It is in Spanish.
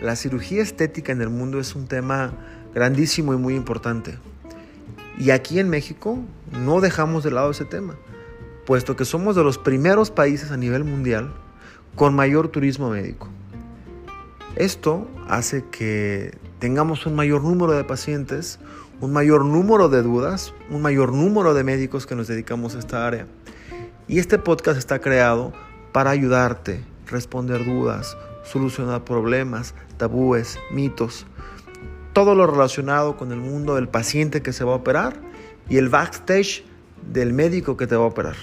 la cirugía estética en el mundo es un tema grandísimo y muy importante. Y aquí en México no dejamos de lado ese tema, puesto que somos de los primeros países a nivel mundial con mayor turismo médico. Esto hace que tengamos un mayor número de pacientes, un mayor número de dudas, un mayor número de médicos que nos dedicamos a esta área. Y este podcast está creado para ayudarte, responder dudas, solucionar problemas, tabúes, mitos, todo lo relacionado con el mundo del paciente que se va a operar y el backstage del médico que te va a operar.